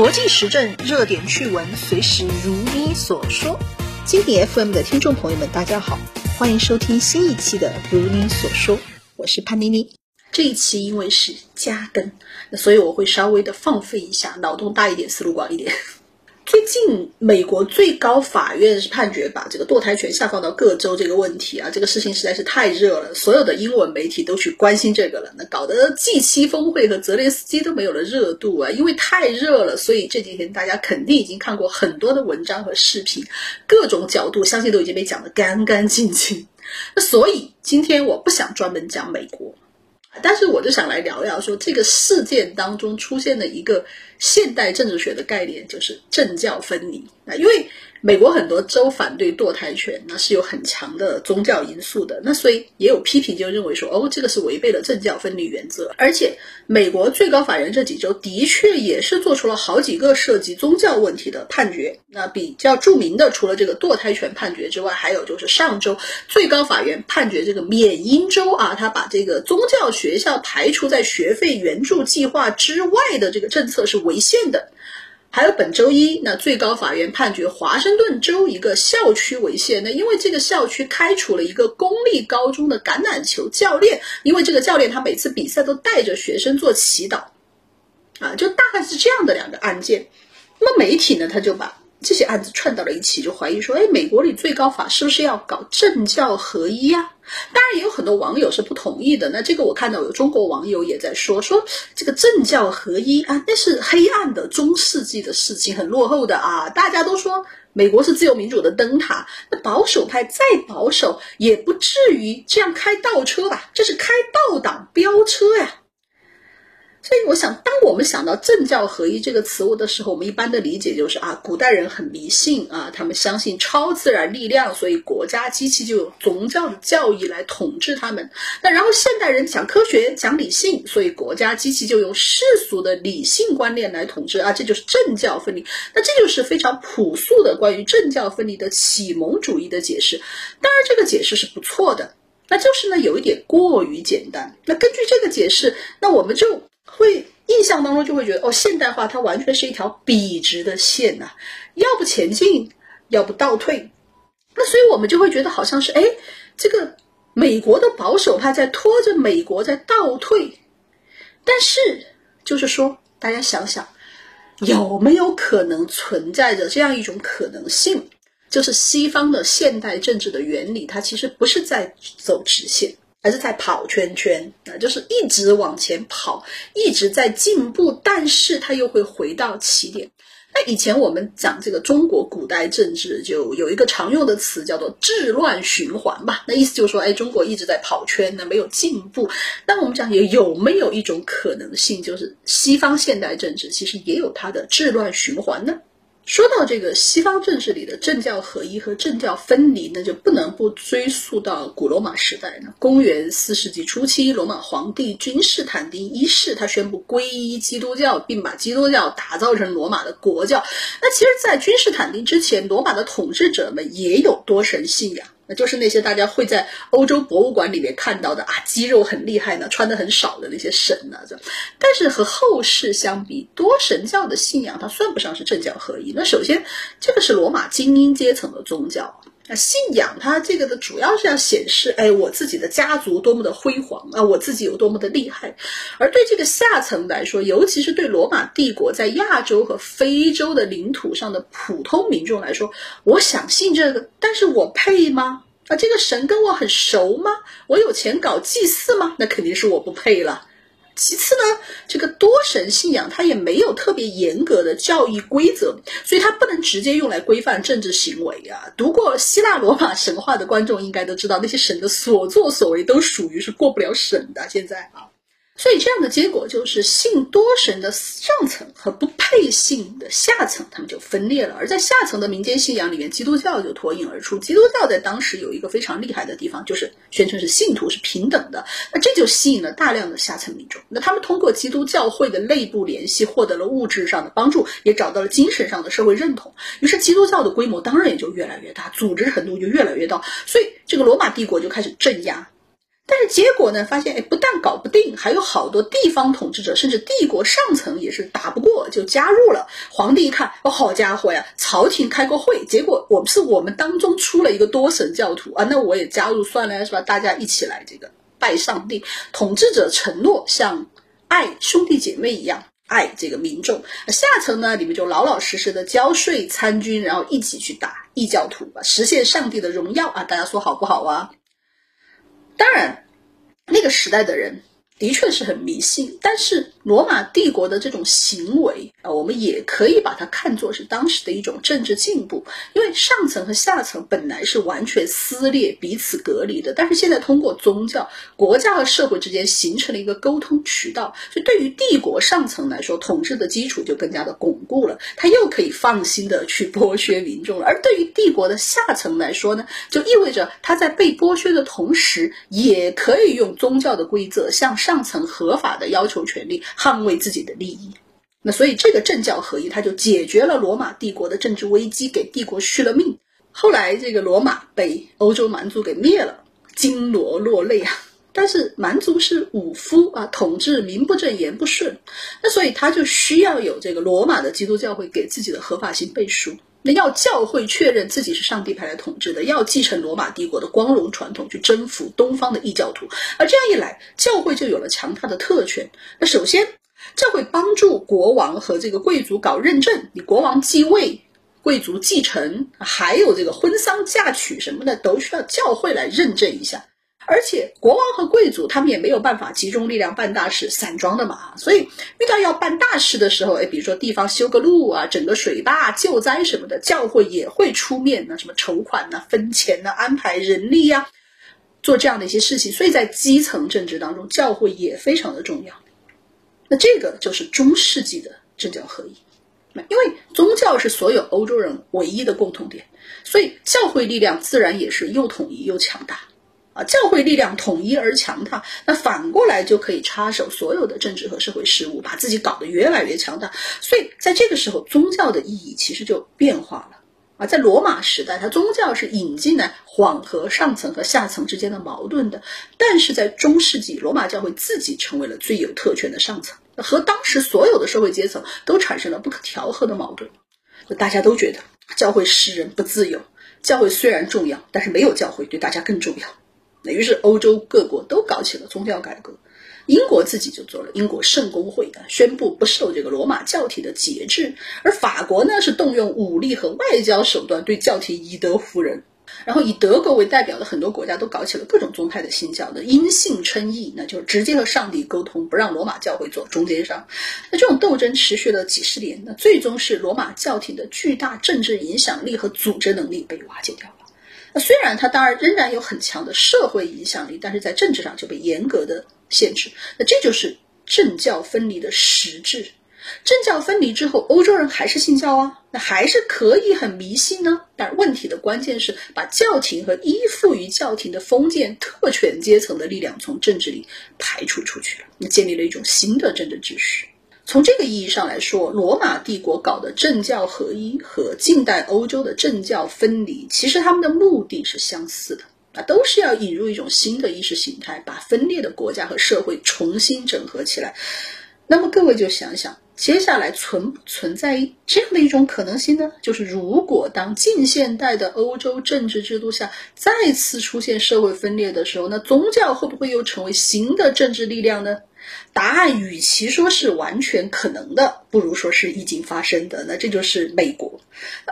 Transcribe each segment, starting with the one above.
国际时政热点趣闻，随时如你所说。经典 FM 的听众朋友们，大家好，欢迎收听新一期的《如你所说》，我是潘妮妮。这一期因为是加更，那所以我会稍微的放飞一下，脑洞大一点，思路广一点。最近，美国最高法院是判决把这个堕胎权下放到各州这个问题啊，这个事情实在是太热了，所有的英文媒体都去关心这个了，那搞得 G7 峰会和泽连斯基都没有了热度啊，因为太热了，所以这几天大家肯定已经看过很多的文章和视频，各种角度相信都已经被讲得干干净净。那所以今天我不想专门讲美国。但是我就想来聊聊，说这个事件当中出现的一个现代政治学的概念，就是政教分离啊，因为。美国很多州反对堕胎权，那是有很强的宗教因素的。那所以也有批评，就认为说，哦，这个是违背了政教分离原则。而且，美国最高法院这几周的确也是做出了好几个涉及宗教问题的判决。那比较著名的，除了这个堕胎权判决之外，还有就是上周最高法院判决这个缅因州啊，他把这个宗教学校排除在学费援助计划之外的这个政策是违违宪的。还有本周一，那最高法院判决华盛顿州一个校区违宪。那因为这个校区开除了一个公立高中的橄榄球教练，因为这个教练他每次比赛都带着学生做祈祷，啊，就大概是这样的两个案件。那么媒体呢，他就把。这些案子串到了一起，就怀疑说，哎，美国里最高法是不是要搞政教合一呀？当然也有很多网友是不同意的。那这个我看到有中国网友也在说，说这个政教合一啊，那是黑暗的中世纪的事情，很落后的啊。大家都说美国是自由民主的灯塔，那保守派再保守也不至于这样开倒车吧？这是开倒挡飙车呀！所以我想，当我们想到政教合一这个词物的时候，我们一般的理解就是啊，古代人很迷信啊，他们相信超自然力量，所以国家机器就有宗教的教义来统治他们。那然后现代人讲科学、讲理性，所以国家机器就用世俗的理性观念来统治啊，这就是政教分离。那这就是非常朴素的关于政教分离的启蒙主义的解释。当然，这个解释是不错的，那就是呢有一点过于简单。那根据这个解释，那我们就。会印象当中就会觉得哦，现代化它完全是一条笔直的线呐，要不前进，要不倒退。那所以我们就会觉得好像是哎，这个美国的保守派在拖着美国在倒退。但是就是说，大家想想，有没有可能存在着这样一种可能性，就是西方的现代政治的原理，它其实不是在走直线。而是在跑圈圈啊，就是一直往前跑，一直在进步，但是它又会回到起点。那以前我们讲这个中国古代政治，就有一个常用的词叫做治乱循环吧。那意思就是说，哎，中国一直在跑圈呢，没有进步。那我们讲有有没有一种可能性，就是西方现代政治其实也有它的治乱循环呢？说到这个西方政治里的政教合一和政教分离，那就不能不追溯到古罗马时代呢。公元四世纪初期，罗马皇帝君士坦丁一世他宣布皈依基督教，并把基督教打造成罗马的国教。那其实，在君士坦丁之前，罗马的统治者们也有多神信仰。就是那些大家会在欧洲博物馆里面看到的啊，肌肉很厉害呢，穿的很少的那些神呢，这。但是和后世相比，多神教的信仰它算不上是政教合一。那首先，这个是罗马精英阶层的宗教，那信仰它这个的主要是要显示，哎，我自己的家族多么的辉煌啊，我自己有多么的厉害。而对这个下层来说，尤其是对罗马帝国在亚洲和非洲的领土上的普通民众来说，我想信这个，但是我配吗？啊，这个神跟我很熟吗？我有钱搞祭祀吗？那肯定是我不配了。其次呢，这个多神信仰它也没有特别严格的教义规则，所以它不能直接用来规范政治行为啊。读过希腊罗马神话的观众应该都知道，那些神的所作所为都属于是过不了审的。现在啊。所以这样的结果就是，信多神的上层和不配信的下层，他们就分裂了。而在下层的民间信仰里面，基督教就脱颖而出。基督教在当时有一个非常厉害的地方，就是宣称是信徒是平等的。那这就吸引了大量的下层民众。那他们通过基督教会的内部联系，获得了物质上的帮助，也找到了精神上的社会认同。于是基督教的规模当然也就越来越大，组织程度就越来越大。所以这个罗马帝国就开始镇压。但是结果呢，发现哎，不但搞不定，还有好多地方统治者，甚至帝国上层也是打不过，就加入了。皇帝一看，哦，好家伙呀，朝廷开过会，结果我们是我们当中出了一个多神教徒啊，那我也加入算了，是吧？大家一起来这个拜上帝。统治者承诺像爱兄弟姐妹一样爱这个民众，下层呢，你们就老老实实的交税参军，然后一起去打异教徒，实现上帝的荣耀啊！大家说好不好啊？那个时代的人。的确是很迷信，但是罗马帝国的这种行为啊，我们也可以把它看作是当时的一种政治进步。因为上层和下层本来是完全撕裂、彼此隔离的，但是现在通过宗教，国家和社会之间形成了一个沟通渠道，就对于帝国上层来说，统治的基础就更加的巩固了，他又可以放心的去剥削民众了。而对于帝国的下层来说呢，就意味着他在被剥削的同时，也可以用宗教的规则向上。上层合法的要求权利，捍卫自己的利益。那所以这个政教合一，它就解决了罗马帝国的政治危机，给帝国续了命。后来这个罗马被欧洲蛮族给灭了，金罗落泪啊！但是蛮族是武夫啊，统治名不正言不顺，那所以他就需要有这个罗马的基督教会给自己的合法性背书。那要教会确认自己是上帝派来统治的，要继承罗马帝国的光荣传统，去征服东方的异教徒。而这样一来，教会就有了强大的特权。那首先，教会帮助国王和这个贵族搞认证，你国王继位、贵族继承，还有这个婚丧嫁娶什么的，都需要教会来认证一下。而且国王和贵族他们也没有办法集中力量办大事，散装的嘛，所以遇到要办大事的时候，哎，比如说地方修个路啊，整个水坝、救灾什么的，教会也会出面呢，什么筹款呐、分钱呐、安排人力呀，做这样的一些事情。所以在基层政治当中，教会也非常的重要。那这个就是中世纪的政教合一，因为宗教是所有欧洲人唯一的共同点，所以教会力量自然也是又统一又强大。啊，教会力量统一而强大，那反过来就可以插手所有的政治和社会事务，把自己搞得越来越强大。所以在这个时候，宗教的意义其实就变化了。啊，在罗马时代，它宗教是引进来缓和上层和下层之间的矛盾的；但是在中世纪，罗马教会自己成为了最有特权的上层，和当时所有的社会阶层都产生了不可调和的矛盾。大家都觉得教会使人不自由，教会虽然重要，但是没有教会对大家更重要。那于是欧洲各国都搞起了宗教改革，英国自己就做了英国圣公会的，宣布不受这个罗马教体的节制，而法国呢是动用武力和外交手段对教体以德服人，然后以德国为代表的很多国家都搞起了各种宗派的新教的因信称义，那就是直接和上帝沟通，不让罗马教会做中间商。那这种斗争持续了几十年，那最终是罗马教廷的巨大政治影响力和组织能力被瓦解掉。那虽然它当然仍然有很强的社会影响力，但是在政治上就被严格的限制。那这就是政教分离的实质。政教分离之后，欧洲人还是信教啊，那还是可以很迷信呢。但问题的关键是把教廷和依附于教廷的封建特权阶层的力量从政治里排除出去了，那建立了一种新的政治秩序。从这个意义上来说，罗马帝国搞的政教合一和近代欧洲的政教分离，其实他们的目的是相似的啊，都是要引入一种新的意识形态，把分裂的国家和社会重新整合起来。那么各位就想想，接下来存不存在这样的一种可能性呢？就是如果当近现代的欧洲政治制度下再次出现社会分裂的时候，那宗教会不会又成为新的政治力量呢？答案与其说是完全可能的，不如说是已经发生的。那这就是美国。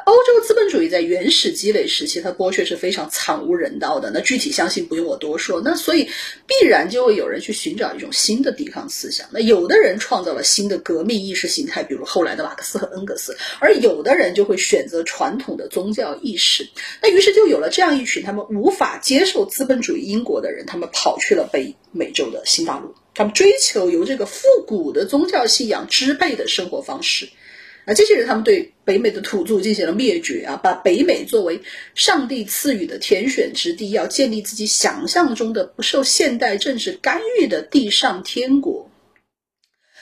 欧洲资本主义在原始积累时期，它剥削是非常惨无人道的。那具体相信不用我多说。那所以必然就会有人去寻找一种新的抵抗思想。那有的人创造了新的革命意识形态，比如后来的马克思和恩格斯；而有的人就会选择传统的宗教意识。那于是就有了这样一群他们无法接受资本主义英国的人，他们跑去了北美洲的新大陆。他们追求由这个复古的宗教信仰支配的生活方式，啊，这些人他们对北美的土著进行了灭绝啊，把北美作为上帝赐予的天选之地，要建立自己想象中的不受现代政治干预的地上天国。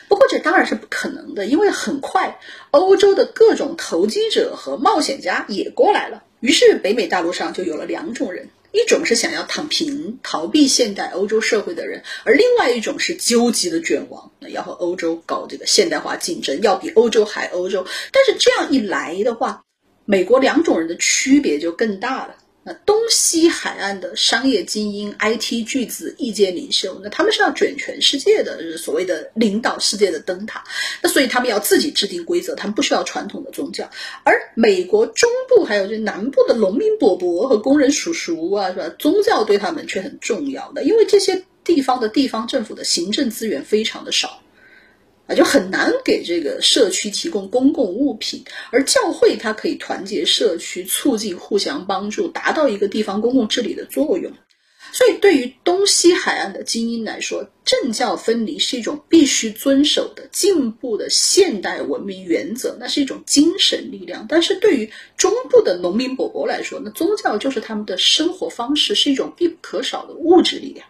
不过这当然是不可能的，因为很快欧洲的各种投机者和冒险家也过来了，于是北美大陆上就有了两种人。一种是想要躺平、逃避现代欧洲社会的人，而另外一种是究极的卷王，要和欧洲搞这个现代化竞争，要比欧洲还欧洲。但是这样一来的话，美国两种人的区别就更大了。那东西海岸的商业精英、IT 巨子、意见领袖，那他们是要卷全世界的，是所谓的领导世界的灯塔。那所以他们要自己制定规则，他们不需要传统的宗教。而美国中部还有这南部的农民伯伯和工人叔叔啊，是吧？宗教对他们却很重要的，因为这些地方的地方政府的行政资源非常的少。啊，就很难给这个社区提供公共物品，而教会它可以团结社区，促进互相帮助，达到一个地方公共治理的作用。所以，对于东西海岸的精英来说，政教分离是一种必须遵守的进步的现代文明原则，那是一种精神力量。但是对于中部的农民伯伯来说，那宗教就是他们的生活方式，是一种必不可少的物质力量。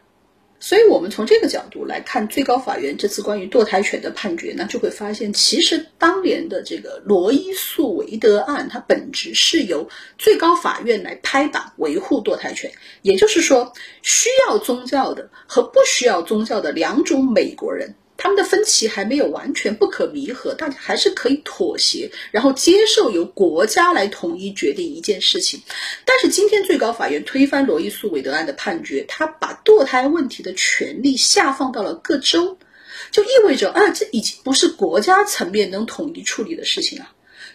所以，我们从这个角度来看最高法院这次关于堕胎权的判决，呢就会发现，其实当年的这个罗伊诉韦德案，它本质是由最高法院来拍板维护堕胎权。也就是说，需要宗教的和不需要宗教的两种美国人。他们的分歧还没有完全不可弥合，大家还是可以妥协，然后接受由国家来统一决定一件事情。但是今天最高法院推翻罗伊诉韦德案的判决，他把堕胎问题的权利下放到了各州，就意味着啊，这已经不是国家层面能统一处理的事情了。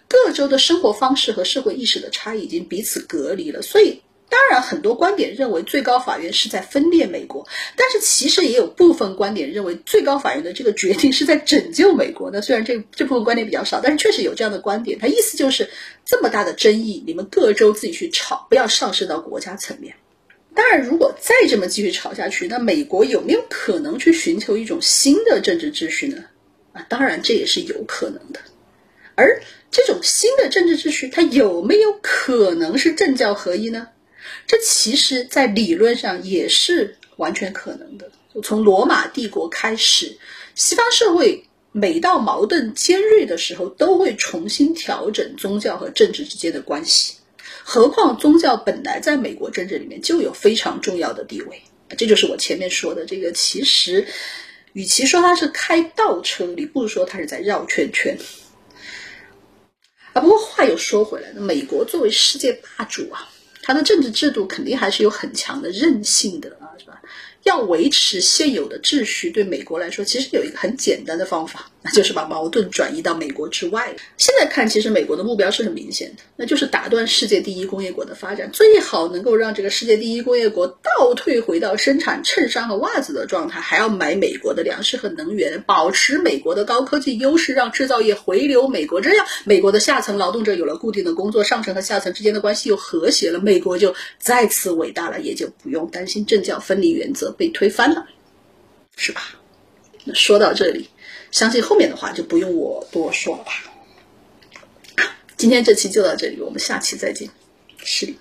各州的生活方式和社会意识的差异已经彼此隔离了，所以。当然，很多观点认为最高法院是在分裂美国，但是其实也有部分观点认为最高法院的这个决定是在拯救美国。那虽然这这部分观点比较少，但是确实有这样的观点。他意思就是这么大的争议，你们各州自己去吵，不要上升到国家层面。当然，如果再这么继续吵下去，那美国有没有可能去寻求一种新的政治秩序呢？啊，当然这也是有可能的。而这种新的政治秩序，它有没有可能是政教合一呢？这其实，在理论上也是完全可能的。从罗马帝国开始，西方社会每到矛盾尖锐的时候，都会重新调整宗教和政治之间的关系。何况宗教本来在美国政治里面就有非常重要的地位。这就是我前面说的这个，其实与其说它是开倒车，你不如说它是在绕圈圈。啊，不过话又说回来，那美国作为世界霸主啊。它的政治制度肯定还是有很强的韧性的啊，是吧？要维持现有的秩序，对美国来说，其实有一个很简单的方法。那就是把矛盾转移到美国之外。现在看，其实美国的目标是很明显的，那就是打断世界第一工业国的发展，最好能够让这个世界第一工业国倒退回到生产衬衫和袜子的状态，还要买美国的粮食和能源，保持美国的高科技优势，让制造业回流美国。这样，美国的下层劳动者有了固定的工作，上层和下层之间的关系又和谐了，美国就再次伟大了，也就不用担心政教分离原则被推翻了，是吧？那说到这里。相信后面的话就不用我多说了吧。今天这期就到这里，我们下期再见，失礼。